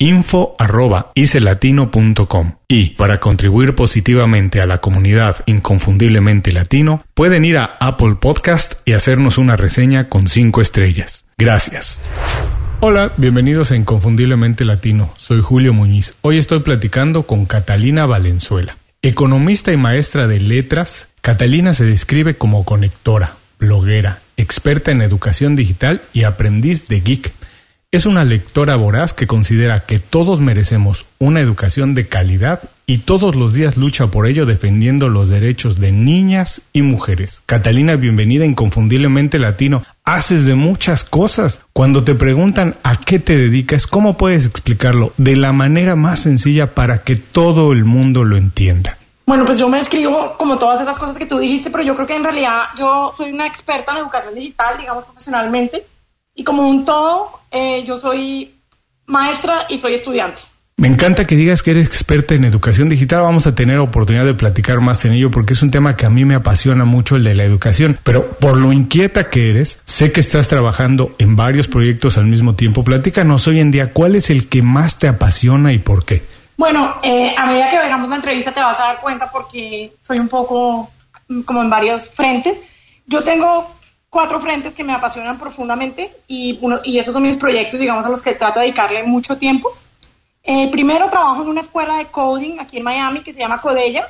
info.icelatino.com y para contribuir positivamente a la comunidad inconfundiblemente latino pueden ir a Apple Podcast y hacernos una reseña con 5 estrellas. Gracias. Hola, bienvenidos a Inconfundiblemente Latino. Soy Julio Muñiz. Hoy estoy platicando con Catalina Valenzuela. Economista y maestra de letras, Catalina se describe como conectora, bloguera, experta en educación digital y aprendiz de geek. Es una lectora voraz que considera que todos merecemos una educación de calidad y todos los días lucha por ello defendiendo los derechos de niñas y mujeres. Catalina, bienvenida Inconfundiblemente Latino. Haces de muchas cosas. Cuando te preguntan a qué te dedicas, ¿cómo puedes explicarlo de la manera más sencilla para que todo el mundo lo entienda? Bueno, pues yo me escribo como todas esas cosas que tú dijiste, pero yo creo que en realidad yo soy una experta en educación digital, digamos profesionalmente, y como un todo, eh, yo soy maestra y soy estudiante. Me encanta que digas que eres experta en educación digital. Vamos a tener oportunidad de platicar más en ello porque es un tema que a mí me apasiona mucho el de la educación. Pero por lo inquieta que eres, sé que estás trabajando en varios proyectos al mismo tiempo. Platícanos hoy en día cuál es el que más te apasiona y por qué. Bueno, eh, a medida que veamos la entrevista te vas a dar cuenta porque soy un poco mm, como en varios frentes. Yo tengo cuatro frentes que me apasionan profundamente y, uno, y esos son mis proyectos, digamos, a los que trato de dedicarle mucho tiempo. Eh, primero trabajo en una escuela de coding aquí en Miami que se llama Codella.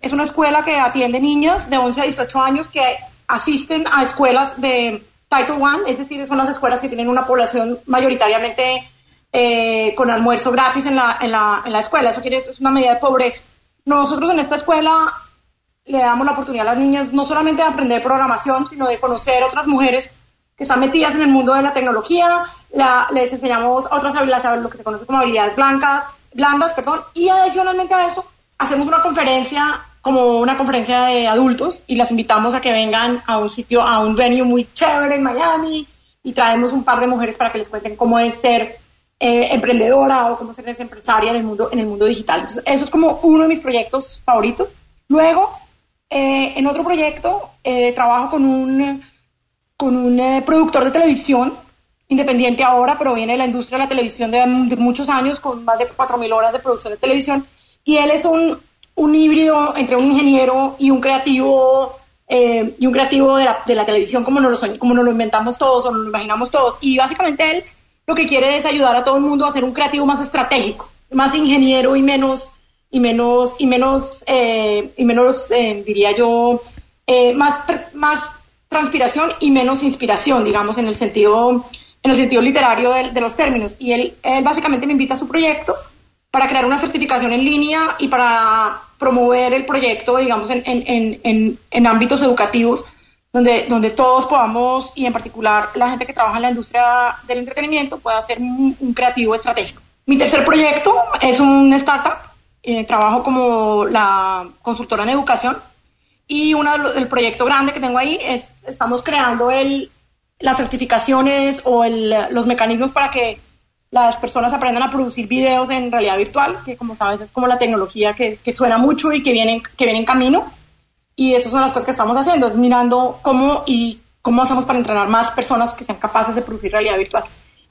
Es una escuela que atiende niños de 11 a 18 años que asisten a escuelas de Title I, es decir, son las escuelas que tienen una población mayoritariamente eh, con almuerzo gratis en la, en, la, en la escuela. Eso quiere es una medida de pobreza. Nosotros en esta escuela le damos la oportunidad a las niñas no solamente de aprender programación, sino de conocer otras mujeres que están metidas en el mundo de la tecnología, les enseñamos otras habilidades, lo que se conoce como habilidades blancas, blandas, perdón, y adicionalmente a eso hacemos una conferencia como una conferencia de adultos y las invitamos a que vengan a un sitio, a un venue muy chévere en Miami y traemos un par de mujeres para que les cuenten cómo es ser eh, emprendedora o cómo ser empresaria en el mundo, en el mundo digital. Entonces, eso es como uno de mis proyectos favoritos. Luego, eh, en otro proyecto, eh, trabajo con un, con un productor de televisión independiente ahora, pero viene de la industria de la televisión de, muchos años, con más de 4.000 horas de producción de televisión. Y él es un, un híbrido entre un ingeniero y un creativo y un creativo de la, de la televisión como nos, lo, como nos lo inventamos todos o nos lo imaginamos todos. Y básicamente él lo que quiere es ayudar a todo el mundo a ser un creativo más estratégico, más ingeniero y menos y menos y menos eh, y menos eh, diría yo eh, más más transpiración y menos inspiración, digamos en el sentido en el sentido literario de, los términos. Y él, él básicamente me invita a su proyecto para crear una certificación en línea y para promover el proyecto, digamos, en, en, en, en ámbitos educativos donde, donde todos podamos, y en particular la gente que trabaja en la industria del entretenimiento, pueda ser un, creativo estratégico. Mi tercer proyecto es un startup, eh, trabajo como la consultora en educación, y uno del proyecto grande que tengo ahí es, estamos creando el, las certificaciones o el, los mecanismos para que las personas aprendan a producir videos en realidad virtual, que como sabes es como la tecnología que, suena mucho y que viene, que viene en camino y esas son las cosas que estamos haciendo, es mirando cómo y cómo hacemos para entrenar más personas que sean capaces de producir realidad virtual.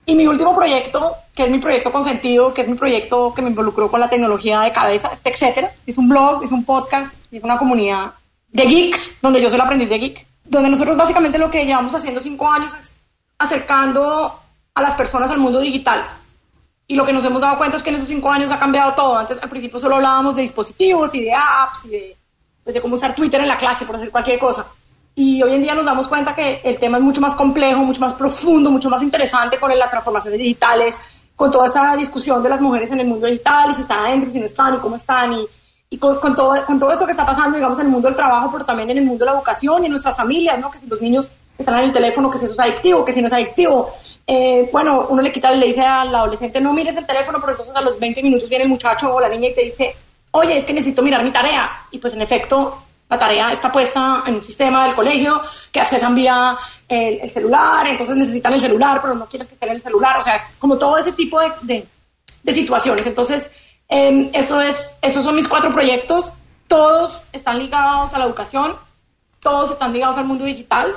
Y mi último proyecto, que es mi proyecto consentido, que es mi proyecto que me involucró con la tecnología de cabeza, este etcétera, es un blog, es un podcast, es una comunidad de geeks, donde yo soy el aprendiz de geek, donde nosotros básicamente lo que llevamos haciendo cinco años es acercando a las personas al mundo digital. Y lo que nos hemos dado cuenta es que en esos cinco años ha cambiado todo. Antes, al principio solo hablábamos de dispositivos y de apps y de, pues, cómo usar Twitter en la clase, por hacer cualquier cosa. Y hoy en día nos damos cuenta que el tema es mucho más complejo, mucho más profundo, mucho más interesante con las transformaciones digitales, con toda esta discusión de las mujeres en el mundo digital, y si están adentro, si no están, y cómo están, y, con, todo, con todo esto que está pasando, digamos, en el mundo del trabajo, pero también en el mundo de la educación y en nuestras familias, ¿no? Que si los niños están en el teléfono, que si eso es adictivo, que si no es adictivo. Eh, bueno, uno le quita, le dice al adolescente, no mires el teléfono, pero entonces a los 20 minutos viene el muchacho o la niña y te dice, oye, es que necesito mirar mi tarea. Y pues en efecto, la tarea está puesta en un sistema del colegio que accesan vía el, el celular, entonces necesitan el celular, pero no quieres que sea en el celular. O sea, es como todo ese tipo de, de, situaciones. Entonces, eh, eso es, esos son mis cuatro proyectos. Todos están ligados a la educación, todos están ligados al mundo digital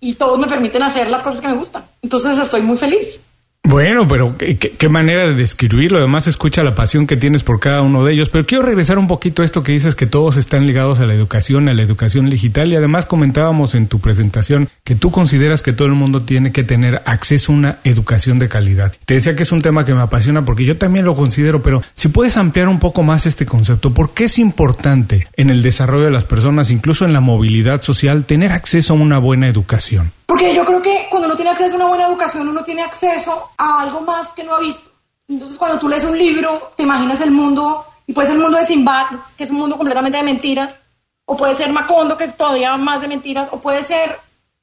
y todos me permiten hacer las cosas que me gustan. Entonces estoy muy feliz. Bueno, pero qué, qué, manera de describirlo. Además, escucha la pasión que tienes por cada uno de ellos. Pero quiero regresar un poquito a esto que dices que todos están ligados a la educación, a la educación digital. Y además comentábamos en tu presentación que tú consideras que todo el mundo tiene que tener acceso a una educación de calidad. Te decía que es un tema que me apasiona porque yo también lo considero, pero si puedes ampliar un poco más este concepto, ¿por qué es importante en el desarrollo de las personas, incluso en la movilidad social, tener acceso a una buena educación? Porque yo creo que cuando uno tiene acceso a una buena educación, uno tiene acceso a algo más que no ha visto. Entonces, cuando tú lees un libro, te imaginas el mundo, y puede ser el mundo de Simbad, que es un mundo completamente de mentiras, o puede ser Macondo, que es todavía más de mentiras, o puede ser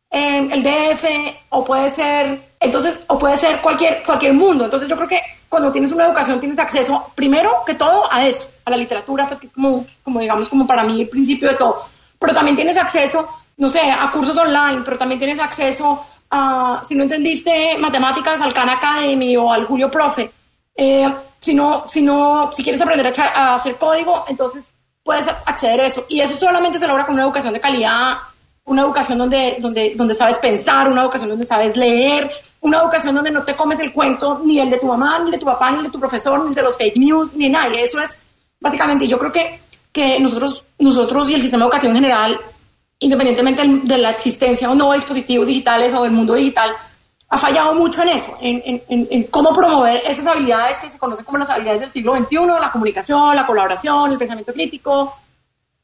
eh, el DF, o puede ser, entonces, o puede ser cualquier, cualquier mundo. Entonces, yo creo que cuando tienes una educación, tienes acceso, primero que todo, a eso, a la literatura, pues que es como, como digamos, como para mí el principio de todo. Pero también tienes acceso no sé, a cursos online, pero también tienes acceso a, si no entendiste matemáticas, al Khan Academy o al Julio Profe. Eh, si, no, si, no, si quieres aprender a, a, hacer código, entonces puedes acceder a eso. Y eso solamente se logra con una educación de calidad, una educación donde, donde, donde sabes pensar, una educación donde sabes leer, una educación donde no te comes el cuento ni el de tu mamá, ni el de tu papá, ni el de tu profesor, ni el de los fake news, ni nadie. Eso es básicamente, yo creo que, que nosotros, nosotros y el sistema educativo en general independientemente de la existencia o no de dispositivos digitales o del mundo digital, ha fallado mucho en eso, en, cómo promover esas habilidades que se conocen como las habilidades del siglo XXI, la comunicación, la colaboración, el pensamiento crítico,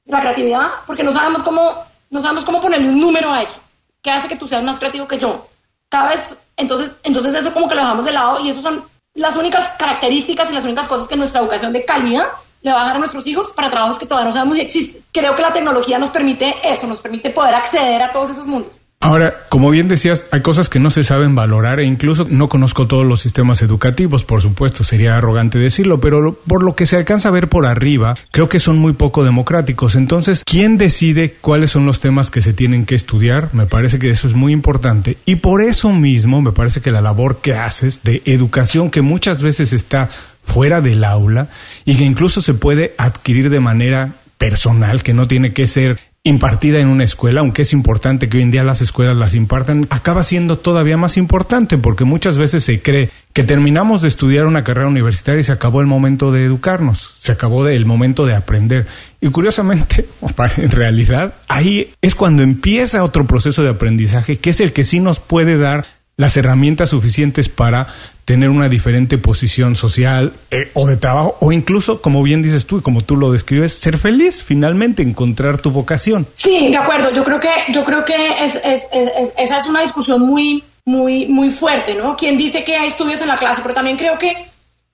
la creatividad, porque no sabemos cómo, no sabemos cómo ponerle un número a eso, que hace que tú seas más creativo que yo. Cada vez, entonces, entonces eso como que lo dejamos de lado y esas son las únicas características y las únicas cosas que nuestra educación de calidad le va a dar a nuestros hijos para trabajos que todavía no sabemos si existen. Creo que la tecnología nos permite eso, nos permite poder acceder a todos esos mundos. Ahora, como bien decías, hay cosas que no se saben valorar e incluso no conozco todos los sistemas educativos, por supuesto, sería arrogante decirlo, pero por lo que se alcanza a ver por arriba, creo que son muy poco democráticos. Entonces, ¿quién decide cuáles son los temas que se tienen que estudiar? Me parece que eso es muy importante y por eso mismo me parece que la labor que haces de educación que muchas veces está fuera del aula y que incluso se puede adquirir de manera personal, que no tiene que ser impartida en una escuela, aunque es importante que hoy en día las escuelas las impartan, acaba siendo todavía más importante porque muchas veces se cree que terminamos de estudiar una carrera universitaria y se acabó el momento de educarnos, se acabó el momento de aprender. Y curiosamente, en realidad, ahí es cuando empieza otro proceso de aprendizaje que es el que sí nos puede dar las herramientas suficientes para tener una diferente posición social eh, o de trabajo, o incluso, como bien dices tú y como tú lo describes, ser feliz, finalmente encontrar tu vocación. Sí, de acuerdo. Yo creo que, yo creo que es, es, es, esa es una discusión muy, muy, muy fuerte, ¿no? Quien dice que hay estudios en la clase, pero también creo que,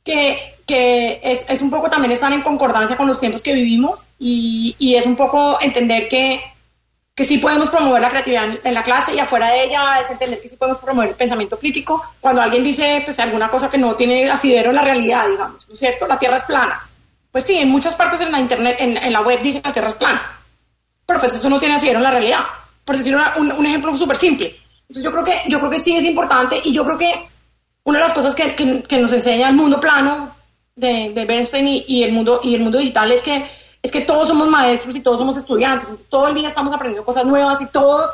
que, que es, es un poco también están en concordancia con los tiempos que vivimos y, y es un poco entender que que sí podemos promover la creatividad en, la clase y afuera de ella es entender que sí podemos promover el pensamiento crítico. Cuando alguien dice pues, alguna cosa que no tiene asidero en la realidad, digamos, ¿no es cierto? La Tierra es plana. Pues sí, en muchas partes en la internet, en, la web dicen la Tierra es plana. Pero pues eso no tiene asidero en la realidad. Por decir un, ejemplo súper simple. Entonces yo creo, que, yo creo que sí es importante y yo creo que una de las cosas que, que, nos enseña el mundo plano de, de Bernstein y, el mundo, y el mundo digital es que es que todos somos maestros y todos somos estudiantes, todo el día estamos aprendiendo cosas nuevas y todos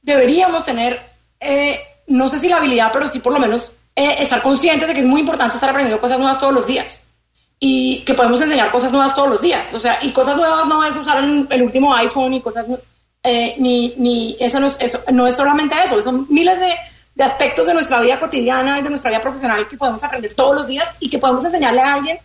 deberíamos tener, eh, no sé si la habilidad, pero sí por lo menos eh, estar conscientes de que es muy importante estar aprendiendo cosas nuevas todos los días y que podemos enseñar cosas nuevas todos los días. O sea, y cosas nuevas no es usar el, último iPhone y cosas, eh, ni, ni eso, no es, eso no es solamente eso, son miles de, de aspectos de nuestra vida cotidiana y de nuestra vida profesional que podemos aprender todos los días y que podemos enseñarle a alguien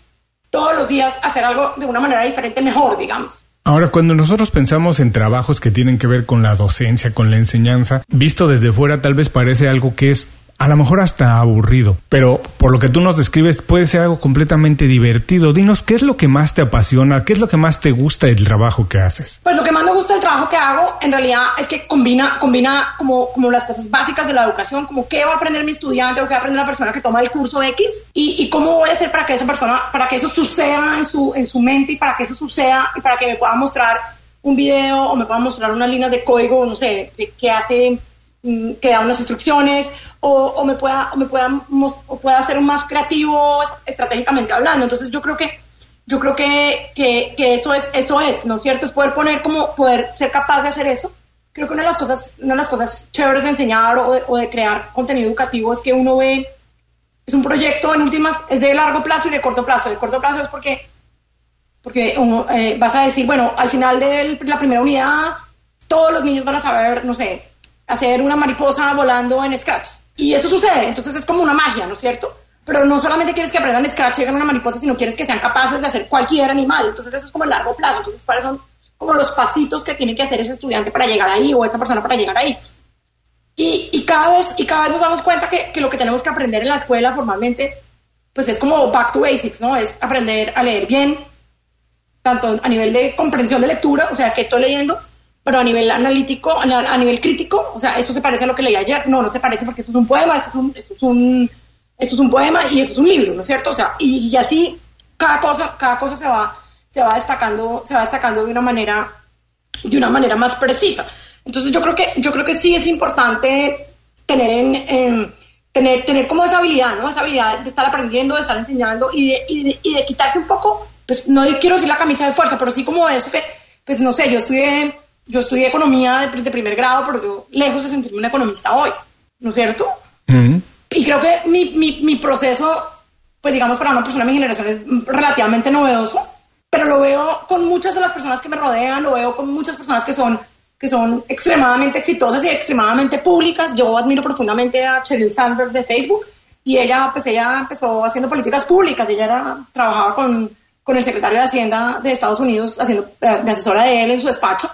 todos los días hacer algo de una manera diferente, mejor, digamos. Ahora, cuando nosotros pensamos en trabajos que tienen que ver con la docencia, con la enseñanza, visto desde fuera tal vez parece algo que es a lo mejor hasta aburrido, pero por lo que tú nos describes puede ser algo completamente divertido. Dinos, ¿qué es lo que más te apasiona? ¿Qué es lo que más te gusta del trabajo que haces? Pues lo que más me gusta del trabajo que hago en realidad es que combina, combina como, como las cosas básicas de la educación, como qué va a aprender mi estudiante o qué va a aprender la persona que toma el curso X y, cómo voy a hacer para que esa persona, para que eso suceda en su, en su mente y para que eso suceda y para que me pueda mostrar un video o me pueda mostrar unas líneas de código, no sé, de qué hace que da unas instrucciones o, me pueda o me pueda o pueda ser más creativo estratégicamente hablando. Entonces yo creo que yo creo que, que, eso es eso es no es cierto es poder poner como poder ser capaz de hacer eso. Creo que una de las cosas una de las cosas chéveres de enseñar o de, crear contenido educativo es que uno ve es un proyecto en últimas es de largo plazo y de corto plazo. De corto plazo es porque porque eh, vas a decir bueno al final de la primera unidad todos los niños van a saber no sé hacer una mariposa volando en Scratch. Y eso sucede, entonces es como una magia, ¿no es cierto? Pero no solamente quieres que aprendan Scratch y hagan una mariposa, sino quieres que sean capaces de hacer cualquier animal. Entonces eso es como el largo plazo. Entonces, ¿cuáles son como los pasitos que tiene que hacer ese estudiante para llegar ahí o esa persona para llegar ahí? Y, y cada, vez, y cada vez nos damos cuenta que, que lo que tenemos que aprender en la escuela formalmente, pues es como back to basics, ¿no? Es aprender a leer bien, tanto a nivel de comprensión de lectura, o sea, que estoy leyendo, pero a nivel analítico, a, nivel crítico, o sea, eso se parece a lo que leí ayer. No, no se parece porque eso es un poema, eso es un, eso es un, eso es un poema y eso es un libro, ¿no es cierto? O sea, y, así cada cosa, cada cosa se va, se va destacando, se va destacando de una manera, de una manera más precisa. Entonces yo creo que, yo creo que sí es importante tener en, tener, tener como esa habilidad, ¿no? Esa habilidad de estar aprendiendo, de estar enseñando y de, y de, y de quitarse un poco, pues no quiero decir la camisa de fuerza, pero sí como eso que, pues no sé, yo estudié yo estudié economía de, primer grado, pero yo lejos de sentirme un economista hoy, ¿no es cierto? Y creo que mi, mi, mi, proceso, pues digamos, para una persona de mi generación es relativamente novedoso, pero lo veo con muchas de las personas que me rodean, lo veo con muchas personas que son, que son extremadamente exitosas y extremadamente públicas. Yo admiro profundamente a Sheryl Sandberg de Facebook y ella, pues ella empezó haciendo políticas públicas, ella era, trabajaba con, con el secretario de Hacienda de Estados Unidos, haciendo eh, de asesora de él en su despacho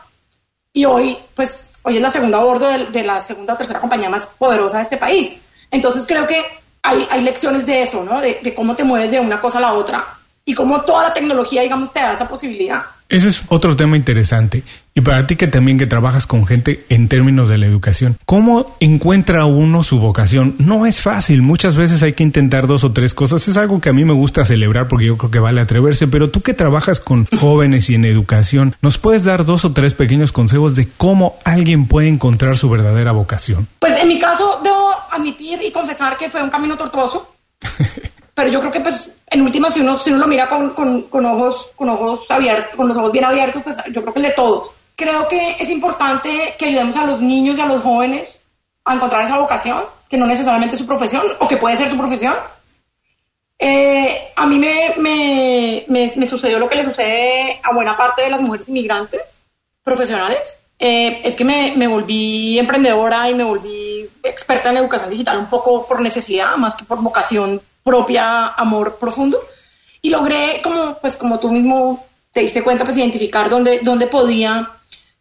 y hoy, pues, hoy es la segunda a bordo de, la segunda o tercera compañía más poderosa de este país. Entonces creo que hay, hay lecciones de eso, ¿no? De, de, cómo te mueves de una cosa a la otra y cómo toda la tecnología, digamos, te da esa posibilidad. Eso es otro tema interesante. Y para ti que también que trabajas con gente en términos de la educación, ¿cómo encuentra uno su vocación? No es fácil, muchas veces hay que intentar dos o tres cosas. Es algo que a mí me gusta celebrar porque yo creo que vale atreverse, pero tú que trabajas con jóvenes y en educación, ¿nos puedes dar dos o tres pequeños consejos de cómo alguien puede encontrar su verdadera vocación? Pues en mi caso debo admitir y confesar que fue un camino tortuoso. pero yo creo que pues en última si uno, si uno lo mira con, con, ojos, con ojos abiertos, con los ojos bien abiertos, pues yo creo que el de todos. Creo que es importante que ayudemos a los niños y a los jóvenes a encontrar esa vocación, que no necesariamente es su profesión, o que puede ser su profesión. Eh, a mí me, me, me, sucedió lo que le sucede a buena parte de las mujeres inmigrantes profesionales. Eh, es que me, me volví emprendedora y me volví experta en educación digital un poco por necesidad, más que por vocación propia amor profundo y logré como pues como tú mismo te diste cuenta pues identificar dónde, dónde podía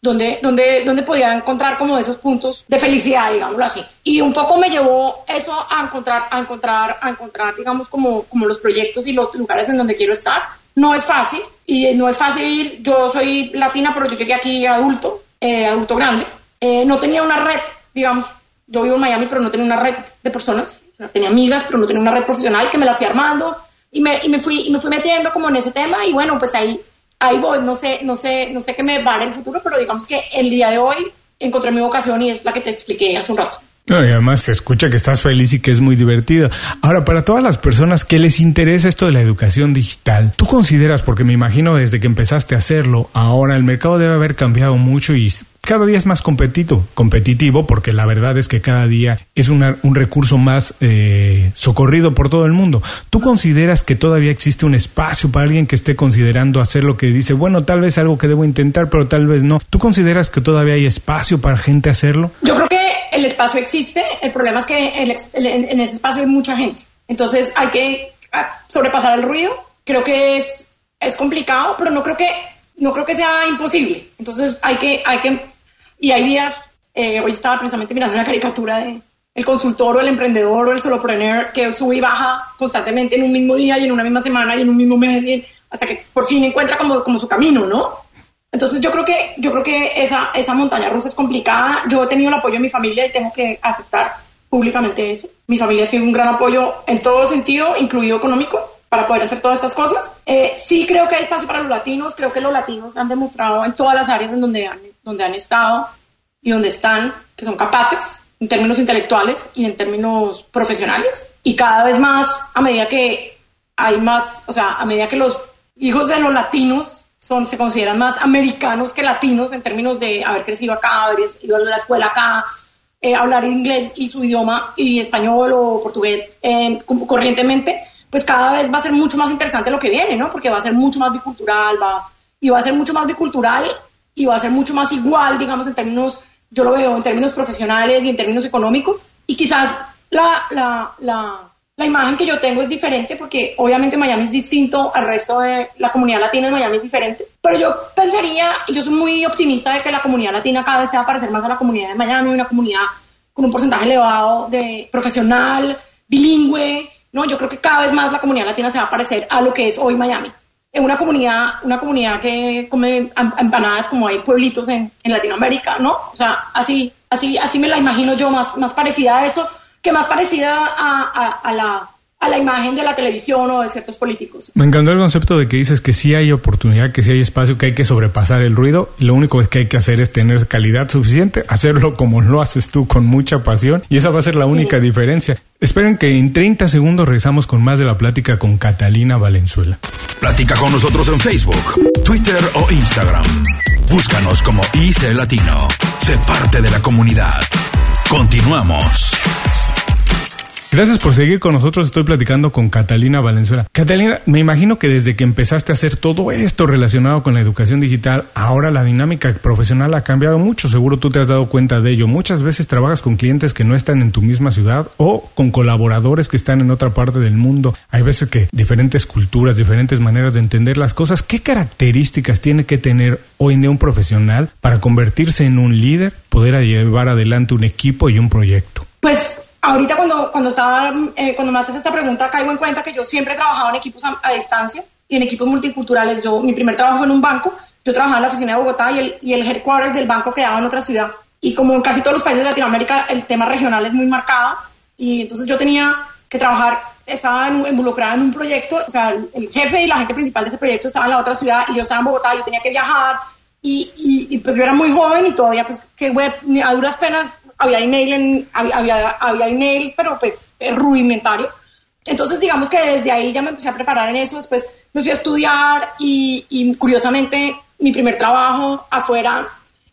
dónde, dónde, dónde podía encontrar como esos puntos de felicidad digámoslo así. Y un poco me llevó eso a encontrar a encontrar a encontrar digamos como, como los proyectos y los lugares en donde quiero estar. No es fácil y no es fácil yo soy latina pero yo llegué aquí adulto eh, adulto grande. Eh, no tenía una red digamos. Yo vivo en Miami pero no tenía una red de personas. Tenía amigas, pero no tenía una red profesional que me la fui armando. Y me, y me, fui, y me fui metiendo como en ese tema. Y bueno, pues ahí, ahí voy, no sé, no sé, no sé qué me va en el futuro, pero digamos que el día de hoy encontré mi vocación y es la que te expliqué hace un rato. y además se escucha que estás feliz y que es muy divertido. Ahora, para todas las personas que les interesa esto de la educación digital, ¿tú consideras, porque me imagino desde que empezaste a hacerlo, ahora el mercado debe haber cambiado mucho y cada día es más competitivo, competitivo porque la verdad es que cada día es un recurso más eh, socorrido por todo el mundo. ¿Tú consideras que todavía existe un espacio para alguien que esté considerando hacer lo que dice, bueno, tal vez algo que debo intentar, pero tal vez no? ¿Tú consideras que todavía hay espacio para gente hacerlo? Yo creo que el espacio existe, el problema es que en ese espacio hay mucha gente. Entonces hay que ah, sobrepasar el ruido. Creo que es, es complicado, pero no creo que no creo que sea imposible. Entonces hay que, hay que, y hay días, eh, hoy estaba precisamente mirando una caricatura de el consultor o el emprendedor o el solopreneur que sube y baja constantemente en un mismo día y en una misma semana y en un mismo mes hasta que por fin encuentra como, como su camino, ¿no? Entonces yo creo que, yo creo que esa, esa montaña rusa es complicada. Yo he tenido el apoyo de mi familia y tengo que aceptar públicamente eso. Mi familia ha sido un gran apoyo en todo sentido, incluido económico para poder hacer todas estas cosas. Eh, sí creo que hay espacio para los latinos, creo que los latinos han demostrado en todas las áreas en donde han, donde han estado y donde están que son capaces en términos intelectuales y en términos profesionales. Y cada vez más, a medida que hay más, o sea, a medida que los hijos de los latinos son, se consideran más americanos que latinos en términos de haber crecido acá, haber ido a la escuela acá, eh, hablar inglés y su idioma y español o portugués eh, corrientemente, pues cada vez va a ser mucho más interesante lo que viene, ¿no? Porque va a ser mucho más bicultural, va, y va a ser mucho más bicultural y va a ser mucho más igual, digamos, en términos, yo lo veo en términos profesionales y en términos económicos, y quizás la, la, la, la imagen que yo tengo es diferente porque obviamente Miami es distinto al resto de la comunidad latina de Miami es diferente, pero yo pensaría, y yo soy muy optimista de que la comunidad latina cada vez se va parecer más a la comunidad de Miami, una comunidad con un porcentaje elevado de profesional, bilingüe, no, yo creo que cada vez más la comunidad latina se va a parecer a lo que es hoy Miami. Es una comunidad, una comunidad que come empanadas como hay pueblitos en, en Latinoamérica, ¿no? O sea, así, así, así me la imagino yo, más, más parecida a eso, que más parecida a, a la a la imagen de la televisión o de ciertos políticos. Me encantó el concepto de que dices que sí hay oportunidad, que sí hay espacio, que hay que sobrepasar el ruido. Lo único que hay que hacer es tener calidad suficiente, hacerlo como lo haces tú, con mucha pasión, y esa va a ser la única diferencia. Esperen que en 30 segundos regresamos con más de la plática con Catalina Valenzuela. Platica con nosotros en Facebook, Twitter o Instagram. Búscanos como IC Latino. Sé parte de la comunidad. Continuamos. Gracias por seguir con nosotros. Estoy platicando con Catalina Valenzuela. Catalina, me imagino que desde que empezaste a hacer todo esto relacionado con la educación digital, ahora la dinámica profesional ha cambiado mucho. Seguro tú te has dado cuenta de ello. Muchas veces trabajas con clientes que no están en tu misma ciudad o con colaboradores que están en otra parte del mundo. Hay veces que diferentes culturas, diferentes maneras de entender las cosas. ¿Qué características tiene que tener hoy en día un profesional para convertirse en un líder, poder llevar adelante un equipo y un proyecto? Pues Ahorita cuando, cuando, estaba, eh, cuando me haces esta pregunta caigo en cuenta que yo siempre he trabajado en equipos a, distancia y en equipos multiculturales. Yo, mi primer trabajo fue en un banco, yo trabajaba en la oficina de Bogotá y el, y el headquarters del banco quedaba en otra ciudad. Y como en casi todos los países de Latinoamérica, el tema regional es muy marcado y entonces yo tenía que trabajar, estaba involucrada en un proyecto, o sea, el jefe y la gente principal de ese proyecto estaba en la otra ciudad y yo estaba en Bogotá, yo tenía que viajar y, y, pues yo era muy joven y todavía pues que web, a duras penas había email, en, había, había email, pero pues rudimentario. Entonces, digamos que desde ahí ya me empecé a preparar en eso. Después me fui a estudiar y, curiosamente mi primer trabajo afuera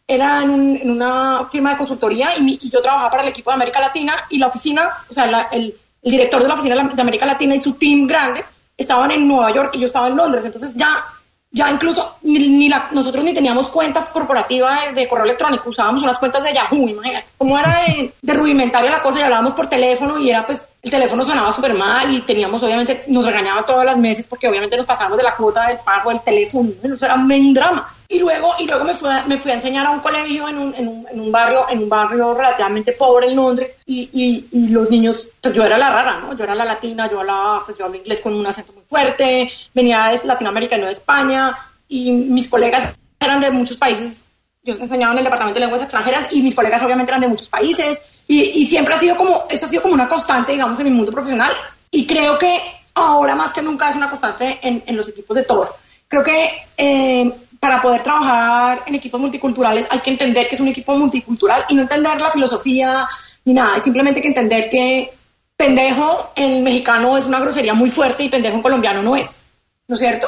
era en, una firma de consultoría y, yo trabajaba para el equipo de América Latina y la oficina, o sea, el, el, director de la oficina de América Latina y su team grande estaban en Nueva York y yo estaba en Londres. Entonces ya ya incluso ni, la, nosotros ni teníamos cuenta corporativa de, correo electrónico, usábamos unas cuentas de Yahoo, imagínate. Como era de, de, rudimentaria la cosa y hablábamos por teléfono y era pues, el teléfono sonaba súper mal y teníamos obviamente, nos regañaba todas las meses porque obviamente nos pasábamos de la cuota del pago del teléfono, eso era un drama. Y luego, y luego me, fui a, me fui a enseñar a un colegio en un, en un, barrio, en un barrio relativamente pobre en Londres y, y, los niños, pues yo era la rara, ¿no? Yo era la latina, yo hablaba, pues yo inglés con un acento muy fuerte, venía de Latinoamérica y no de España y mis colegas eran de muchos países. Yo enseñaba en el departamento de lenguas extranjeras y mis colegas obviamente eran de muchos países y, siempre ha sido como, eso ha sido como una constante, digamos, en mi mundo profesional y creo que ahora más que nunca es una constante en, en los equipos de todos. Creo que eh, para poder trabajar en equipos multiculturales hay que entender que es un equipo multicultural y no entender la filosofía ni nada, es simplemente que entender que pendejo en mexicano es una grosería muy fuerte y pendejo en colombiano no es, ¿no es cierto?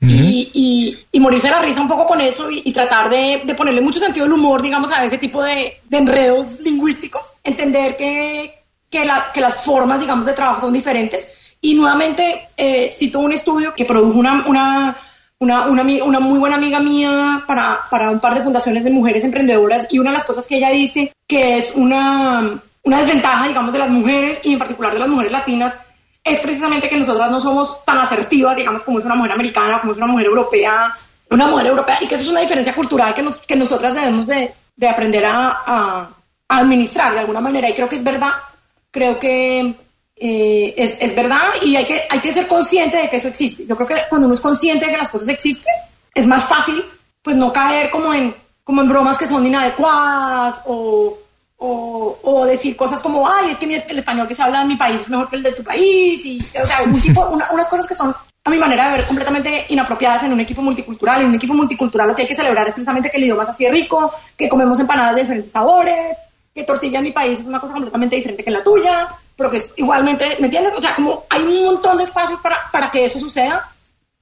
Y, y, morirse de la risa un poco con eso y, tratar de, ponerle mucho sentido del humor, digamos, a ese tipo de, enredos lingüísticos, entender que, que, la, que, las formas, digamos, de trabajo son diferentes. Y nuevamente eh, cito un estudio que produjo una, una, una, una, una, muy buena amiga mía para, para un par de fundaciones de mujeres emprendedoras y una de las cosas que ella dice que es una, una desventaja, digamos, de las mujeres y en particular de las mujeres latinas es precisamente que nosotras no somos tan asertivas, digamos, como es una mujer americana, como es una mujer europea, una mujer europea, y que eso es una diferencia cultural que, nos, que nosotras debemos de, de aprender a, administrar de alguna manera, y creo que es verdad, creo que eh, es, es, verdad, y hay que, hay que ser consciente de que eso existe. Yo creo que cuando uno es consciente de que las cosas existen, es más fácil, pues no caer como en, como en bromas que son inadecuadas o o, decir cosas como, ay, es que el español que se habla en mi país es mejor que el de tu país, y, o sea, un tipo, unas cosas que son, a mi manera de ver, completamente inapropiadas en un equipo multicultural. En un equipo multicultural lo que hay que celebrar es precisamente que el idioma es así de rico, que comemos empanadas de diferentes sabores, que tortilla en mi país es una cosa completamente diferente que la tuya, pero que es igualmente, ¿me entiendes? O sea, como hay un montón de espacios para, para que eso suceda.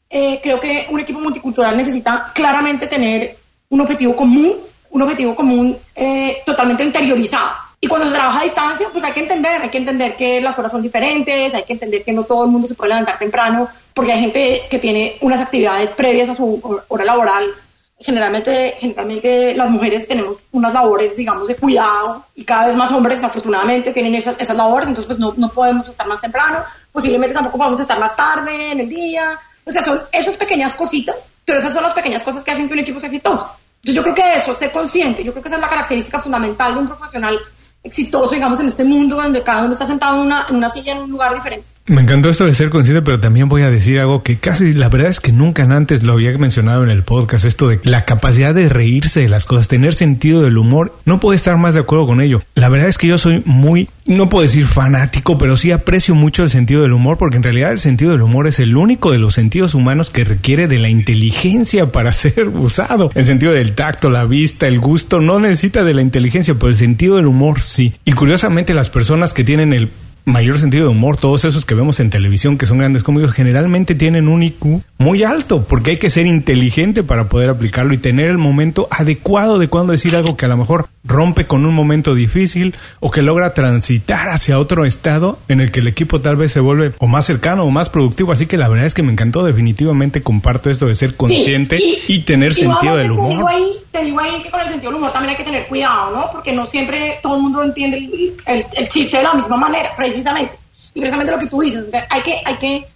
Eh, creo que un equipo multicultural necesita claramente tener un objetivo común un objetivo común eh, totalmente interiorizado. Y cuando se trabaja a distancia, pues hay que entender, hay que entender que las horas son diferentes, hay que entender que no todo el mundo se puede levantar temprano, porque hay gente que tiene unas actividades previas a su hora laboral. Generalmente, generalmente las mujeres tenemos unas labores, digamos, de cuidado y cada vez más hombres, afortunadamente, tienen esas, esas labores, entonces pues no, no podemos estar más temprano, posiblemente tampoco podemos estar más tarde en el día. O sea, son esas pequeñas cositas, pero esas son las pequeñas cosas que hacen que un equipo sea exitoso. Entonces yo creo que eso, ser consciente, yo creo que esa es la característica fundamental de un profesional exitoso, digamos, en este mundo donde cada uno está sentado en una, en una silla en un lugar diferente. Me encantó esto de ser consciente, pero también voy a decir algo que casi la verdad es que nunca antes lo había mencionado en el podcast, esto de la capacidad de reírse de las cosas, tener sentido del humor. No puedo estar más de acuerdo con ello. La verdad es que yo soy muy, no puedo decir fanático, pero sí aprecio mucho el sentido del humor, porque en realidad el sentido del humor es el único de los sentidos humanos que requiere de la inteligencia para ser usado. El sentido del tacto, la vista, el gusto, no necesita de la inteligencia, pero el sentido del humor sí. Y curiosamente las personas que tienen el mayor sentido de humor, todos esos que vemos en televisión que son grandes cómicos, generalmente tienen un IQ muy alto, porque hay que ser inteligente para poder aplicarlo y tener el momento adecuado de cuando decir algo que a lo mejor rompe con un momento difícil o que logra transitar hacia otro estado en el que el equipo tal vez se vuelve o más cercano o más productivo. Así que la verdad es que me encantó, definitivamente comparto esto de ser consciente y, tener sentido del humor. Te digo, ahí, te digo ahí que con el sentido del humor también hay que tener cuidado, ¿no? Porque no siempre todo el mundo entiende el, el, chiste de la misma manera, precisamente. Y precisamente lo que tú dices, hay que, hay que,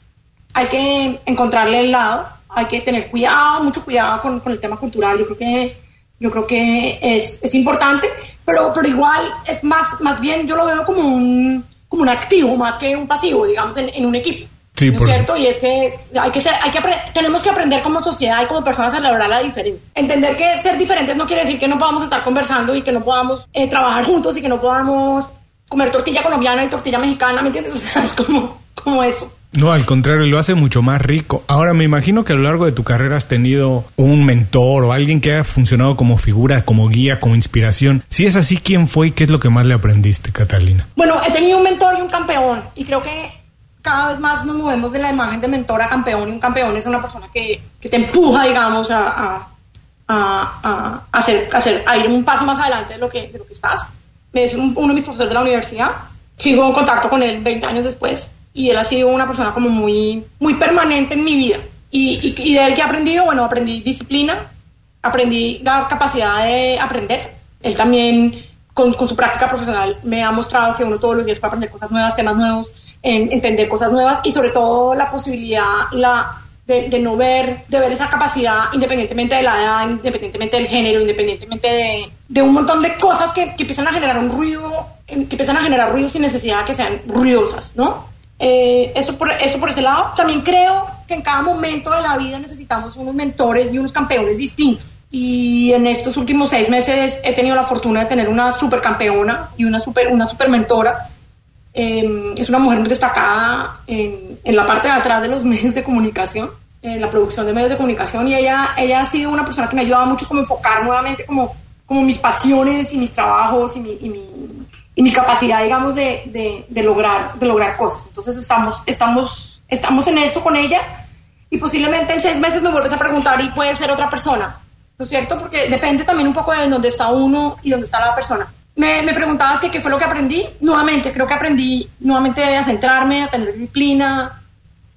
hay que encontrarle el lado, hay que tener cuidado, mucho cuidado con, con el tema cultural. Yo creo que yo creo que es, es importante, pero, pero igual es más, más bien yo lo veo como un, como un activo más que un pasivo, digamos, en, en un equipo. Sí, ¿no es cierto? Y es que hay que ser, hay que tenemos que aprender como sociedad y como personas a lograr la diferencia. Entender que ser diferentes no quiere decir que no podamos estar conversando y que no podamos eh, trabajar juntos y que no podamos comer tortilla colombiana y tortilla mexicana, ¿me entiendes? O sea, es como, como eso. No, al contrario, lo hace mucho más rico. Ahora me imagino que a lo largo de tu carrera has tenido un mentor o alguien que haya funcionado como figura, como guía, como inspiración. Si es así, ¿quién fue y qué es lo que más le aprendiste, Catalina? Bueno, he tenido un mentor y un campeón y creo que cada vez más nos movemos de la imagen de mentor a campeón y un campeón es una persona que, te empuja, digamos, a, hacer, a ir un paso más adelante de lo que, de lo que estás. Es uno de mis profesores de la universidad. Sigo en contacto con él 20 años después y él ha sido una persona como muy, muy permanente en mi vida. Y, y, de él que he aprendido, bueno, aprendí disciplina, aprendí la capacidad de aprender. Él también, con, con, su práctica profesional, me ha mostrado que uno todos los días puede aprender cosas nuevas, temas nuevos, entender cosas nuevas y sobre todo la posibilidad la, de, de, no ver, de ver esa capacidad independientemente de la edad, independientemente del género, independientemente de, de un montón de cosas que, que empiezan a generar un ruido, que empiezan a generar ruido sin necesidad de que sean ruidosas, ¿no? Eh, eso, por, eso por ese lado. También creo que en cada momento de la vida necesitamos unos mentores y unos campeones distintos. Y en estos últimos seis meses he tenido la fortuna de tener una super campeona y una super, una super mentora. Em, es una mujer muy destacada en, en, la parte de atrás de los medios de comunicación, en la producción de medios de comunicación. Y ella, ella ha sido una persona que me ha ayudado mucho como enfocar nuevamente como, como mis pasiones y mis trabajos y mi, y mi y mi capacidad, digamos, de, de, lograr, de lograr cosas. Entonces estamos, estamos, estamos en eso con ella y posiblemente en seis meses me vuelves a preguntar y puede ser otra persona, ¿no es cierto? Porque depende también un poco de dónde está uno y dónde está la persona. Me, me preguntabas que qué fue lo que aprendí. Nuevamente, creo que aprendí nuevamente a centrarme, a tener disciplina,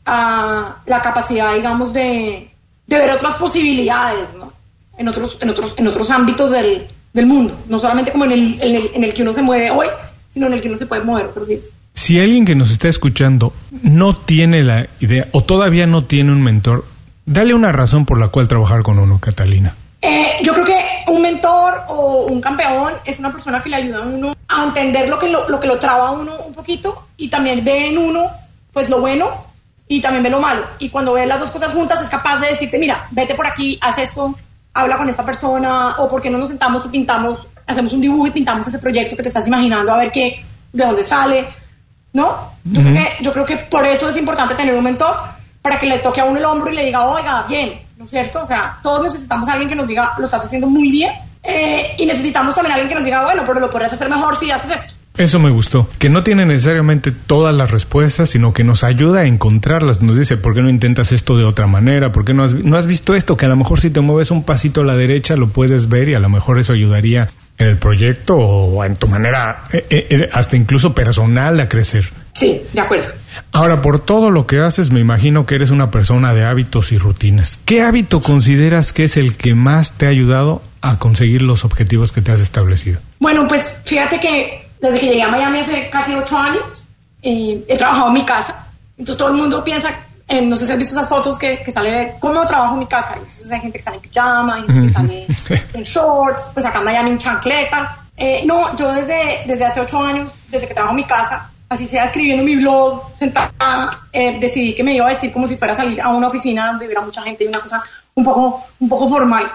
a la capacidad, digamos, de, de ver otras posibilidades, ¿no? En otros, en otros, en otros ámbitos del, del mundo, no solamente como en el, en, el, en el que uno se mueve hoy, sino en el que uno se puede mover otros días. Si alguien que nos está escuchando no tiene la idea o todavía no tiene un mentor, dale una razón por la cual trabajar con uno, Catalina. Eh, yo creo que un mentor o un campeón es una persona que le ayuda a uno a entender lo que lo, lo que lo traba a uno un poquito y también ve en uno pues lo bueno y también ve lo malo. Y cuando ve las dos cosas juntas es capaz de decirte, mira, vete por aquí, haz esto, habla con esta persona, o por qué no nos sentamos y pintamos, hacemos un dibujo y pintamos ese proyecto que te estás imaginando a ver qué, de dónde sale, ¿no? Yo, creo que, yo creo que por eso es importante tener un mentor, para que le toque a uno el hombro y le diga, oiga, bien, ¿no es cierto? O sea, todos necesitamos a alguien que nos diga, lo estás haciendo muy bien, eh, y necesitamos también a alguien que nos diga, bueno, pero lo podrías hacer mejor si haces esto. Eso me gustó, que no tiene necesariamente todas las respuestas, sino que nos ayuda a encontrarlas. Nos dice, ¿por qué no intentas esto de otra manera? ¿Por qué no has, no has visto esto? Que a lo mejor si te mueves un pasito a la derecha lo puedes ver y a lo mejor eso ayudaría en el proyecto o en tu manera, eh, eh, hasta incluso personal, a crecer. Sí, de acuerdo. Ahora, por todo lo que haces, me imagino que eres una persona de hábitos y rutinas. ¿Qué hábito consideras que es el que más te ha ayudado a conseguir los objetivos que te has establecido? Bueno, pues fíjate que desde que llegué a Miami hace casi ocho años, eh, he trabajado en mi casa. Entonces todo el mundo piensa, eh, no sé si has visto esas fotos que, que sale cómo trabajo en mi casa. Entonces hay gente que sale en pijama, hay gente que sale en shorts, pues acá en Miami en chancletas. Eh, no, yo desde, desde hace ocho años, desde que trabajo en mi casa, así sea escribiendo mi blog, sentada, eh, decidí que me iba a vestir como si fuera a salir a una oficina donde hubiera mucha gente y una cosa un poco, un poco formal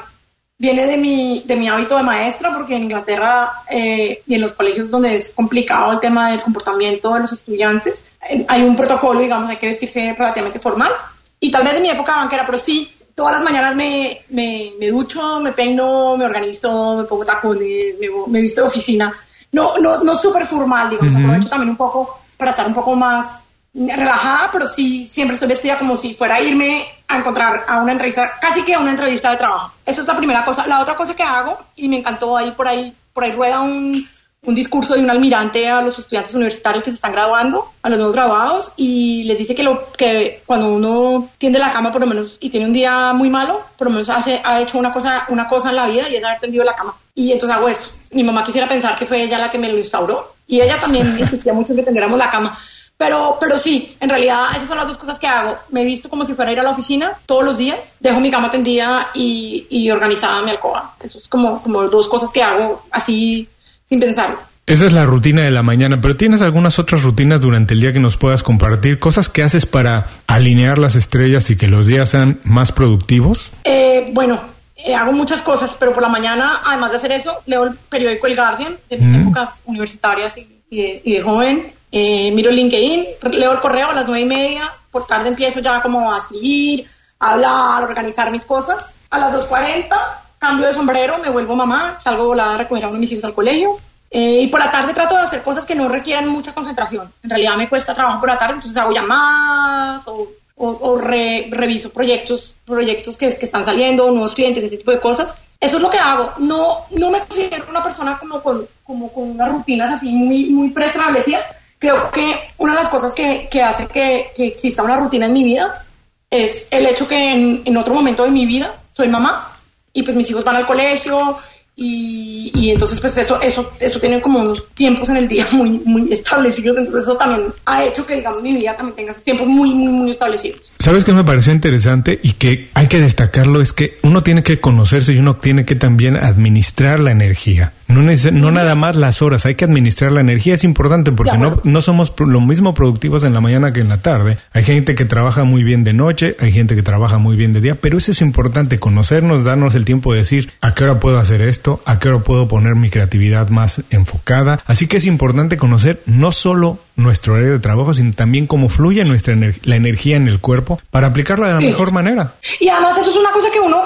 viene de mi, de mi hábito de maestra, porque en Inglaterra eh, y en los colegios donde es complicado el tema del comportamiento de los estudiantes, eh, hay un protocolo, digamos, hay que vestirse relativamente formal. Y tal vez de mi época banquera, pero sí, todas las mañanas me, me, me ducho, me peino, me organizo, me pongo tacones, me, me visto de oficina. No, no, no súper formal, digamos, uh -huh. aprovecho también un poco para estar un poco más relajada, pero sí siempre estoy vestida como si fuera a irme a encontrar a una entrevista, casi que a una entrevista de trabajo. Esa es la primera cosa. La otra cosa que hago, y me encantó ahí por ahí, por ahí rueda un, un discurso de un almirante a los estudiantes universitarios que se están graduando, a los nuevos graduados, y les dice que, lo, que cuando uno tiende la cama por lo menos y tiene un día muy malo, por lo menos hace, ha hecho una cosa, una cosa en la vida y es haber tendido la cama. Y entonces hago eso. Mi mamá quisiera pensar que fue ella la que me lo instauró, y ella también insistía mucho en que tendiéramos la cama. Pero, pero sí, en realidad esas son las dos cosas que hago. Me he visto como si fuera a ir a la oficina todos los días, dejo mi cama tendida y, y organizada mi alcoba. Eso es como, como dos cosas que hago así sin pensarlo. Esa es la rutina de la mañana, pero ¿tienes algunas otras rutinas durante el día que nos puedas compartir? ¿Cosas que haces para alinear las estrellas y que los días sean más productivos? Eh, bueno, eh, hago muchas cosas, pero por la mañana, además de hacer eso, leo el periódico El Guardian de mis mm. épocas universitarias y, y, de, y de joven. Eh, miro LinkedIn, leo el correo a las nueve y media, por tarde empiezo ya como a escribir, a hablar, a organizar mis cosas. A las 2.40 cambio de sombrero, me vuelvo mamá, salgo volada a recoger a uno de mis hijos al colegio. Eh, y por la tarde trato de hacer cosas que no requieran mucha concentración. En realidad me cuesta trabajo por la tarde, entonces hago llamadas o, o, o re, reviso proyectos, proyectos que, que están saliendo, nuevos clientes, ese tipo de cosas. Eso es lo que hago. No, no me considero una persona como con, como con unas rutinas así muy, muy preestablecidas creo que una de las cosas que, que hace que, que, exista una rutina en mi vida es el hecho que en, en, otro momento de mi vida soy mamá y pues mis hijos van al colegio y, y, entonces pues eso, eso, eso tiene como unos tiempos en el día muy, muy establecidos, entonces eso también ha hecho que digamos mi vida también tenga tiempos muy, muy, muy establecidos. ¿Sabes qué me pareció interesante y que hay que destacarlo? Es que uno tiene que conocerse y uno tiene que también administrar la energía. No, no nada más las horas, hay que administrar la energía, es importante porque no, no somos lo mismo productivos en la mañana que en la tarde. Hay gente que trabaja muy bien de noche, hay gente que trabaja muy bien de día, pero eso es importante, conocernos, darnos el tiempo de decir a qué hora puedo hacer esto, a qué hora puedo poner mi creatividad más enfocada. Así que es importante conocer no solo nuestro horario de trabajo, sino también cómo fluye nuestra ener la energía en el cuerpo para aplicarla de la sí. mejor manera. Y además eso es una cosa que uno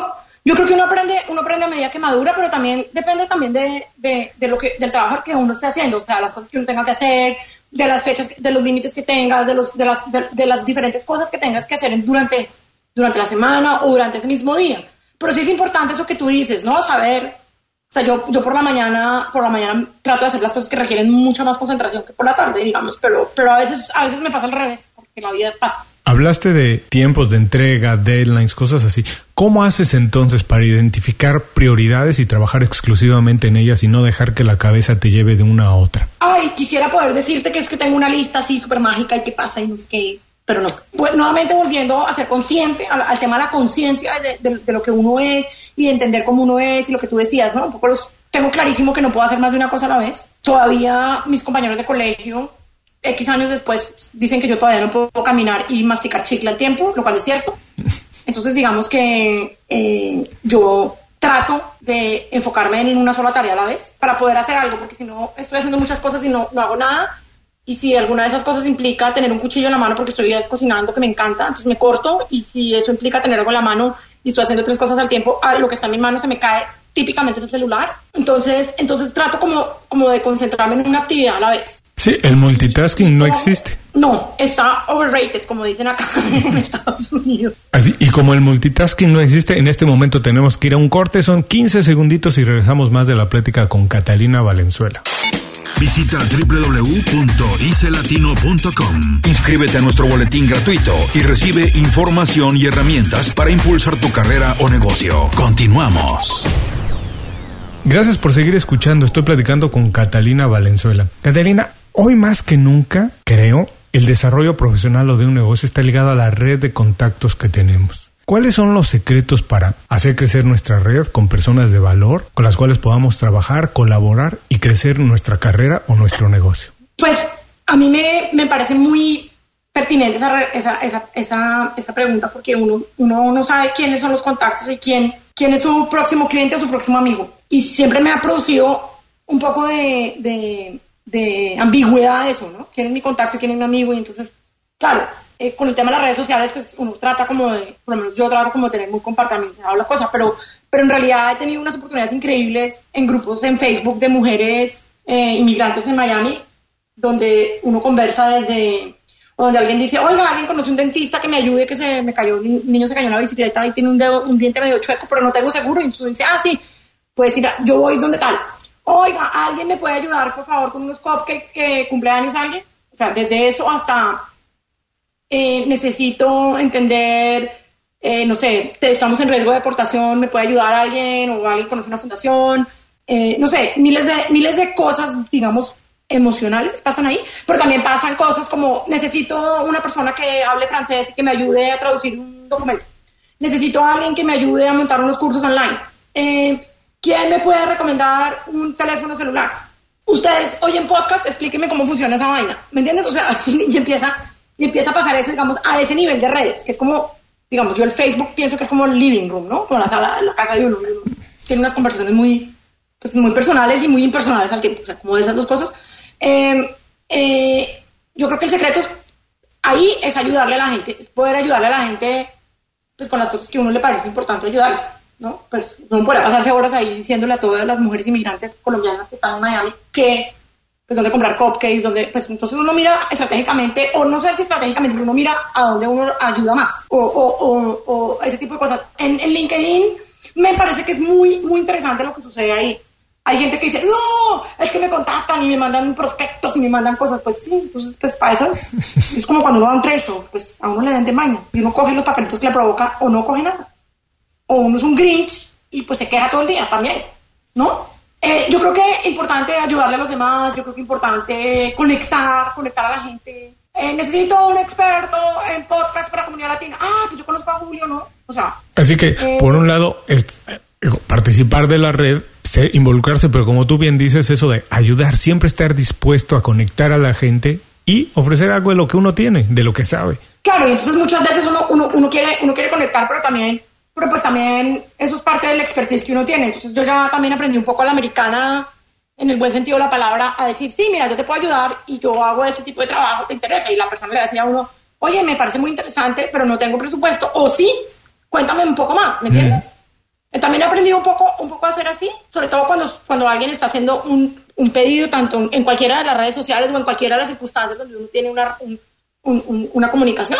yo creo que uno aprende, uno aprende a medida que madura, pero también depende también de, de, lo que, del trabajo que uno esté haciendo, o sea, las cosas que uno tenga que hacer, de las fechas, de los límites que tengas, de, los, de, las, de, de, las diferentes cosas que tengas que hacer durante durante la semana o durante ese mismo día. Pero sí es importante eso que tú dices, ¿no? Saber, o sea, yo, yo por la mañana, por la mañana trato de hacer las cosas que requieren mucha más concentración que por la tarde, digamos, pero, pero a veces, a veces me pasa al revés, porque la vida pasa. Hablaste de tiempos de entrega, deadlines, cosas así. ¿Cómo haces entonces para identificar prioridades y trabajar exclusivamente en ellas y no dejar que la cabeza te lleve de una a otra? Ay, quisiera poder decirte que es que tengo una lista así súper mágica y qué pasa y no sé qué pero no. Pues, nuevamente volviendo a ser consciente al, tema de la conciencia de, lo que uno es y de entender cómo uno es y lo que tú decías, ¿no? Tengo clarísimo que no puedo hacer más de una cosa a la vez. Todavía mis compañeros de colegio, X años después, dicen que yo todavía no puedo caminar y masticar chicle al tiempo, lo cual es cierto. Entonces, digamos que eh, yo trato de enfocarme en una sola tarea a la vez para poder hacer algo, porque si no, estoy haciendo muchas cosas y no, no hago nada y si alguna de esas cosas implica tener un cuchillo en la mano porque estoy cocinando, que me encanta, entonces me corto. Y si eso implica tener algo en la mano y estoy haciendo tres cosas al tiempo, a lo que está en mi mano se me cae típicamente es el celular. Entonces, entonces trato como, como de concentrarme en una actividad a la vez. Sí, el multitasking no, existe. No, está overrated, como dicen acá en Estados Unidos. Así, y como el multitasking no existe, en este momento tenemos que ir a un corte, son 15 segunditos y regresamos más de la plática con Catalina Valenzuela. Visita www.icelatino.com. Inscríbete a nuestro boletín gratuito y recibe información y herramientas para impulsar tu carrera o negocio. Continuamos. Gracias por seguir escuchando. Estoy platicando con Catalina Valenzuela. Catalina, hoy más que nunca, creo, el desarrollo profesional o de un negocio está ligado a la red de contactos que tenemos. ¿Cuáles son los secretos para hacer crecer nuestra red con personas de valor con las cuales podamos trabajar, colaborar y crecer nuestra carrera o nuestro negocio? Pues a mí me, me parece muy pertinente esa, esa, esa, esa, pregunta porque uno, uno no sabe quiénes son los contactos y quién, quién es su próximo cliente o su próximo amigo. Y siempre me ha producido un poco de, de, de ambigüedad eso, ¿no? ¿Quién es mi contacto y quién es mi amigo? Y entonces, claro, eh, con el tema de las redes sociales, pues uno trata como de, por lo menos yo trato como de tener muy compartimentado la cosa, pero, pero en realidad he tenido unas oportunidades increíbles en grupos en Facebook de mujeres eh, inmigrantes en Miami, donde uno conversa desde, o donde alguien dice, oiga, alguien conoce un dentista que me ayude, que se me cayó, un niño se cayó en la bicicleta y tiene un, dedo, un diente medio chueco, pero no tengo seguro, y entonces dice, ah, sí, pues ir yo voy donde tal. Oiga, ¿alguien me puede ayudar, por favor, con unos cupcakes que cumpleaños alguien? O sea, desde eso hasta eh, necesito entender, eh, no sé, estamos en riesgo de deportación, me puede ayudar alguien o alguien conoce una fundación, eh, no sé, miles de, miles de cosas, digamos, emocionales pasan ahí, pero también pasan cosas como necesito una persona que hable francés y que me ayude a traducir un documento. Necesito a alguien que me ayude a montar unos cursos online. ¿Quién me puede recomendar un teléfono celular? Ustedes oyen podcast, explíquenme cómo funciona esa vaina. ¿Me entiendes? O sea, y empieza empieza a pasar eso, digamos, a ese nivel de redes, que es como, digamos, yo el Facebook pienso que es como el living room, ¿no? Como la sala, la casa de uno. Tiene unas conversaciones muy, pues, muy personales y muy impersonales al tiempo, o sea, como esas dos cosas. Em, eh, yo creo que el secreto es, ahí es ayudarle a la gente, es poder ayudarle a la gente, pues, con las cosas que a uno le parece importante ayudarle. ¿No? Pues no podría pasarse horas ahí diciéndole a todas las mujeres inmigrantes colombianas que están en Miami que pues donde comprar cupcakes, donde, pues entonces uno mira estratégicamente, o no sé si estratégicamente, pero uno mira a dónde uno ayuda más, o, o, o, ese tipo de cosas. En, LinkedIn me parece que es muy, muy interesante lo que sucede ahí. Hay gente que dice, no, es que me contactan y me mandan prospectos y me mandan cosas. Pues sí, entonces, pues para eso es, es como cuando uno va a un preso, pues a uno le dan de mañas y uno coge los papelitos que le provoca o no coge nada. O uno es un grinch y pues se queja todo el día también, ¿no? Eh, yo creo que es importante ayudarle a los demás, yo creo que es importante conectar, conectar a la gente. Eh, necesito un experto en podcast para comunidad latina. Ah, pues yo conozco a Julio, ¿no? O sea. Así que, eh, por un lado, es, participar de la red, involucrarse, pero como tú bien dices, eso de ayudar, siempre estar dispuesto a conectar a la gente y ofrecer algo de lo que uno tiene, de lo que sabe. Claro, y entonces muchas veces uno, uno, uno, quiere, uno quiere conectar, pero también pero pues también eso es parte del expertise que uno tiene. Entonces yo ya también aprendí un poco a la americana, en el buen sentido de la palabra, a decir, sí, mira, yo te puedo ayudar y yo hago este tipo de trabajo, ¿te interesa? Y la persona le decía a uno, oye, me parece muy interesante, pero no tengo presupuesto. O sí, cuéntame un poco más, ¿me entiendes? También he aprendido un poco, un poco a hacer así, sobre todo cuando, cuando alguien está haciendo un, un pedido, tanto en, cualquiera de las redes sociales o en cualquiera de las circunstancias donde uno tiene una, una comunicación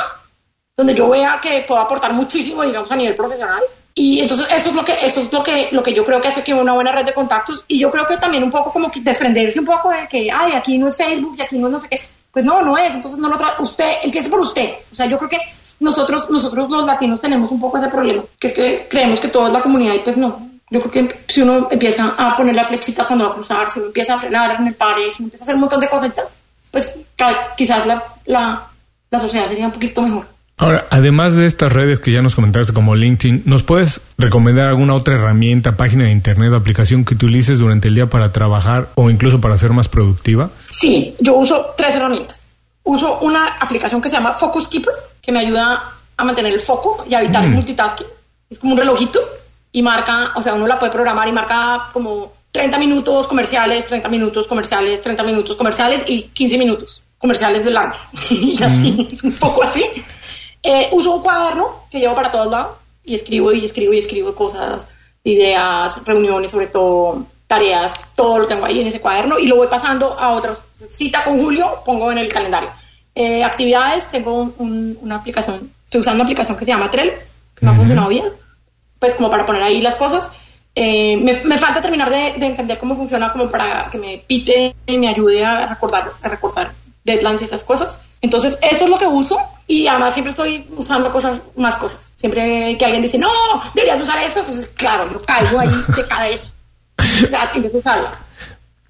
donde yo vea que puedo aportar muchísimo, digamos, a nivel profesional. Y entonces eso es lo que eso es lo que lo que yo creo que hace que una buena red de contactos y yo creo que también un poco como que desprenderse un poco de que ay, aquí no es Facebook y aquí no es no sé qué. Pues no, no es, entonces no lo tra usted empiece por usted. O sea, yo creo que nosotros nosotros los latinos tenemos un poco ese problema, que es que creemos que todo es la comunidad y pues no. Yo creo que si uno empieza a poner la flechita cuando va a cruzar, si uno empieza a frenar en el pared, si uno empieza a hacer un montón de cosas, pues quizás la, la, la sociedad sería un poquito mejor. Ahora, además de estas redes que ya nos comentaste como LinkedIn, ¿nos puedes recomendar alguna otra herramienta, página de internet o aplicación que utilices durante el día para trabajar o incluso para ser más productiva? Sí, yo uso tres herramientas. Uso una aplicación que se llama Focus Keeper, que me ayuda a mantener el foco y a evitar el mm. multitasking. Es como un relojito y marca, o sea, uno la puede programar y marca como 30 minutos comerciales, 30 minutos comerciales, 30 minutos comerciales y 15 minutos comerciales del año. y así, mm. un poco así. Eh, uso un cuaderno que llevo para todos lados y escribo y escribo y escribo cosas, ideas, reuniones, sobre todo tareas, todo lo tengo ahí en ese cuaderno y lo voy pasando a otros. Cita con Julio, pongo en el calendario. Eh, actividades, tengo una aplicación, estoy usando una aplicación que se llama Trello, que no ha funcionado bien, pues como para poner ahí las cosas. Eh, me, falta terminar de, entender cómo funciona como para que me pite y me ayude a recordar, a recordar deadlines y esas cosas. Entonces, eso es lo que uso y además siempre estoy usando cosas, más cosas. Siempre que alguien dice, no, deberías usar eso, entonces, claro, yo caigo ahí de cabeza. ya, empiezo a usarla.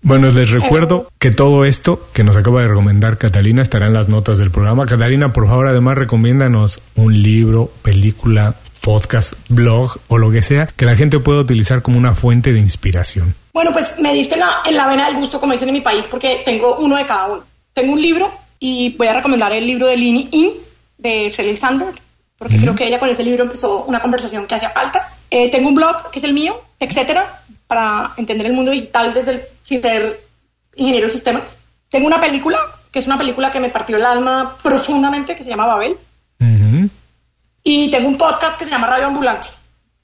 Bueno, les recuerdo que todo esto que nos acaba de recomendar Catalina estará en las notas del programa. Catalina, por favor, además recomiéndanos un libro, película, podcast, blog o lo que sea que la gente pueda utilizar como una fuente de inspiración. Bueno, pues me diste la, en la vena del gusto, como dicen en mi país, porque tengo uno de cada uno. Tengo un libro y voy a recomendar el libro de Lini In de Shelley Sandberg, porque creo que ella con ese libro empezó una conversación que hacía falta. Eh, tengo un blog que es el mío, etcétera, para entender el mundo digital desde el, sin ser ingeniero de sistemas. Tengo una película, que es una película que me partió el alma profundamente, que se llama Babel. Y tengo un podcast que se llama Radio Ambulante.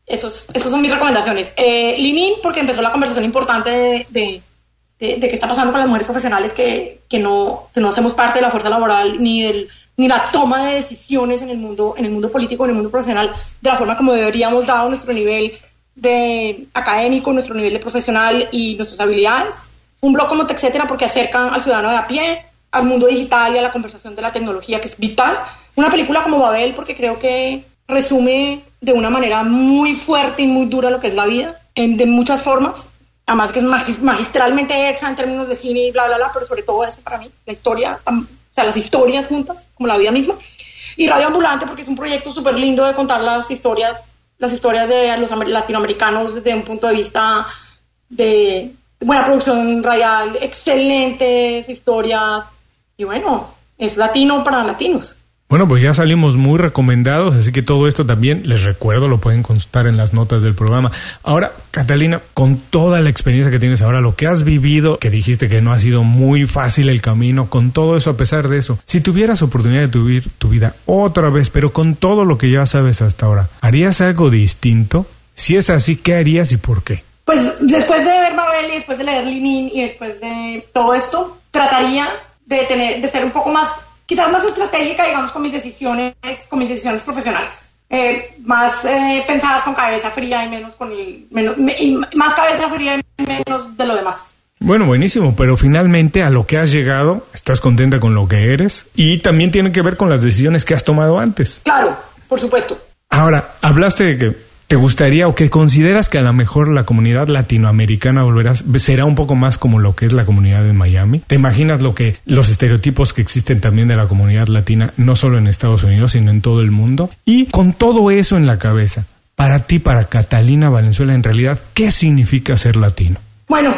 Esos, esas son mis recomendaciones. Eh, Limin, porque empezó la conversación importante de de, qué está pasando con las mujeres profesionales que, que, no, que no hacemos parte de la fuerza laboral ni del ni la toma de decisiones en el mundo en el mundo político en el mundo profesional de la forma como deberíamos dado nuestro nivel de académico nuestro nivel de profesional y nuestras habilidades. Un blog como etcétera porque acercan al ciudadano de a pie al mundo digital y a la conversación de la tecnología que es vital. Una película como Babel porque creo que resume de una manera muy fuerte y muy dura lo que es la vida en, de muchas formas además que es magistralmente hecha en términos de cine y bla, bla, bla, pero sobre todo eso para mí, la historia, o sea, las historias juntas, como la vida misma. Y Radio Ambulante porque es un proyecto súper lindo de contar las historias, las historias de los latinoamericanos desde un punto de vista de buena producción radial, excelentes historias, y bueno, es latino para latinos. Bueno, pues ya salimos muy recomendados, así que todo esto también, les recuerdo, lo pueden consultar en las notas del programa. Ahora, Catalina, con toda la experiencia que tienes ahora, lo que has vivido, que dijiste que no ha sido muy fácil el camino, con todo eso, a pesar de eso, si tuvieras oportunidad de vivir tu vida otra vez, pero con todo lo que ya sabes hasta ahora, ¿harías algo distinto? Si es así, ¿qué harías y por qué? Pues después de ver Mabel y después de leer Linin y después de todo esto, trataría de tener, de ser un poco más quizás más estratégica, digamos, con mis decisiones, con mis decisiones profesionales. Eh, más eh, pensadas con cabeza fría y menos con el, menos, y más cabeza fría y menos de lo demás. Bueno, buenísimo, pero finalmente a lo que has llegado, estás contenta con lo que eres y también tiene que ver con las decisiones que has tomado antes. Claro, por supuesto. Ahora, hablaste de que ¿Te gustaría o que consideras que a lo mejor la comunidad latinoamericana volverá, será un poco más como lo que es la comunidad de Miami? ¿Te imaginas lo que los estereotipos que existen también de la comunidad latina, no solo en Estados Unidos, sino en todo el mundo? Y con todo eso en la cabeza, para ti, para Catalina Valenzuela, en realidad, ¿qué significa ser latino? Bueno,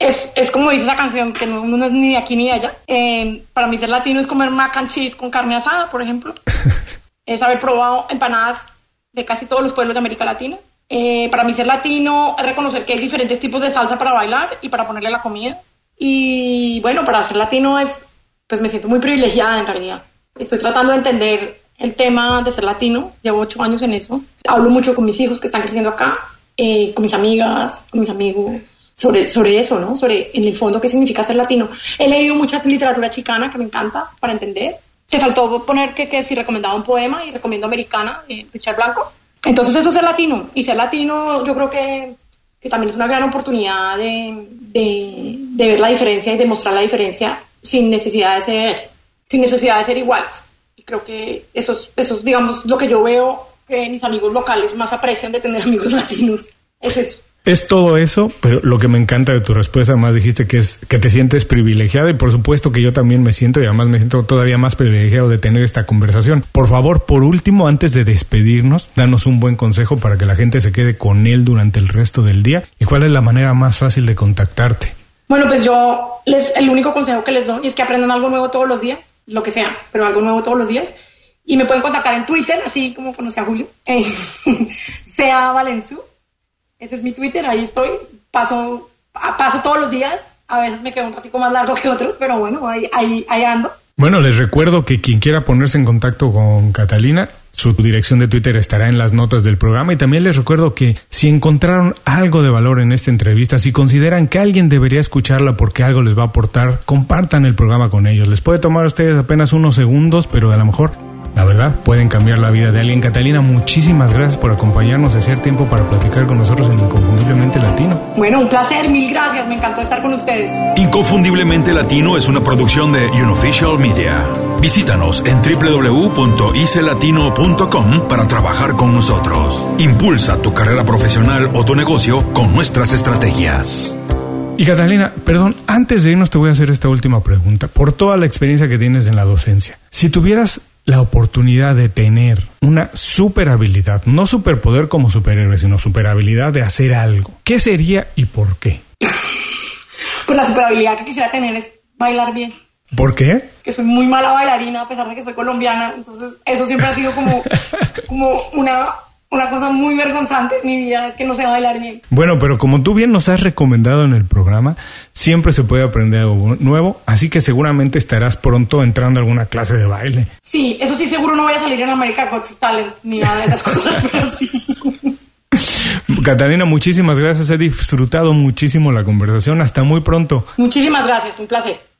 es, es, como dice la canción, que no, es ni de aquí ni de allá. Eh, para mí ser latino es comer mac and cheese con carne asada, por ejemplo. es haber probado empanadas de casi todos los pueblos de América Latina. Eh, para mí ser latino es reconocer que hay diferentes tipos de salsa para bailar y para ponerle la comida. Y bueno, para ser latino es, pues me siento muy privilegiada en realidad. Estoy tratando de entender el tema de ser latino, llevo ocho años en eso. Hablo mucho con mis hijos que están creciendo acá, eh, con mis amigas, con mis amigos, sobre, sobre eso, ¿no? Sobre en el fondo qué significa ser latino. He leído mucha literatura chicana que me encanta para entender te faltó poner que, que si recomendaba un poema y recomiendo Americana, de Richard Blanco. Entonces eso es ser latino. Y ser latino yo creo que, que también es una gran oportunidad de, de, de, ver la diferencia y demostrar la diferencia sin necesidad de ser, sin necesidad de ser iguales. Y creo que eso es, eso es digamos, lo que yo veo que mis amigos locales más aprecian de tener amigos latinos. Es eso. Es todo eso, pero lo que me encanta de tu respuesta, además dijiste que es que te sientes privilegiado y por supuesto que yo también me siento y además me siento todavía más privilegiado de tener esta conversación. Por favor, por último, antes de despedirnos, danos un buen consejo para que la gente se quede con él durante el resto del día y cuál es la manera más fácil de contactarte. Bueno, pues yo les, el único consejo que les doy es que aprendan algo nuevo todos los días, lo que sea, pero algo nuevo todos los días. Y me pueden contactar en Twitter, así como conocí a Julio, eh, sea Valenzu ese es mi Twitter, ahí estoy. Paso, paso todos los días. A veces me quedo un ratito más largo que otros, pero bueno, ahí, ahí, ahí ando. Bueno, les recuerdo que quien quiera ponerse en contacto con Catalina, su dirección de Twitter estará en las notas del programa y también les recuerdo que si encontraron algo de valor en esta entrevista, si consideran que alguien debería escucharla porque algo les va a aportar, compartan el programa con ellos. Les puede tomar a ustedes apenas unos segundos, pero a lo mejor la verdad, pueden cambiar la vida de alguien. Catalina, muchísimas gracias por acompañarnos, hacer tiempo para platicar con nosotros en Inconfundiblemente Latino. Bueno, un placer, mil gracias, me encantó estar con ustedes. Inconfundiblemente Latino es una producción de Unofficial Media. Visítanos en www.icelatino.com para trabajar con nosotros. Impulsa tu carrera profesional o tu negocio con nuestras estrategias. Y Catalina, perdón, antes de irnos te voy a hacer esta última pregunta. Por toda la experiencia que tienes en la docencia, si tuvieras la oportunidad de tener una super habilidad, no superpoder como superhéroe, sino super habilidad de hacer algo, ¿qué sería y por qué? Pues la super habilidad que quisiera tener es bailar bien. ¿Por qué? Que soy muy mala bailarina a pesar de que soy colombiana, entonces eso siempre ha sido como, como una una cosa muy vergonzante en mi vida es que no sé bailar bien. Bueno, pero como tú bien nos has recomendado en el programa, siempre se puede aprender algo nuevo, así que seguramente estarás pronto entrando a alguna clase de baile. Sí, eso sí, seguro no voy a salir en America Got Talent ni nada de esas cosas, pero sí. Catalina, muchísimas gracias. He disfrutado muchísimo la conversación. Hasta muy pronto. Muchísimas gracias, un placer.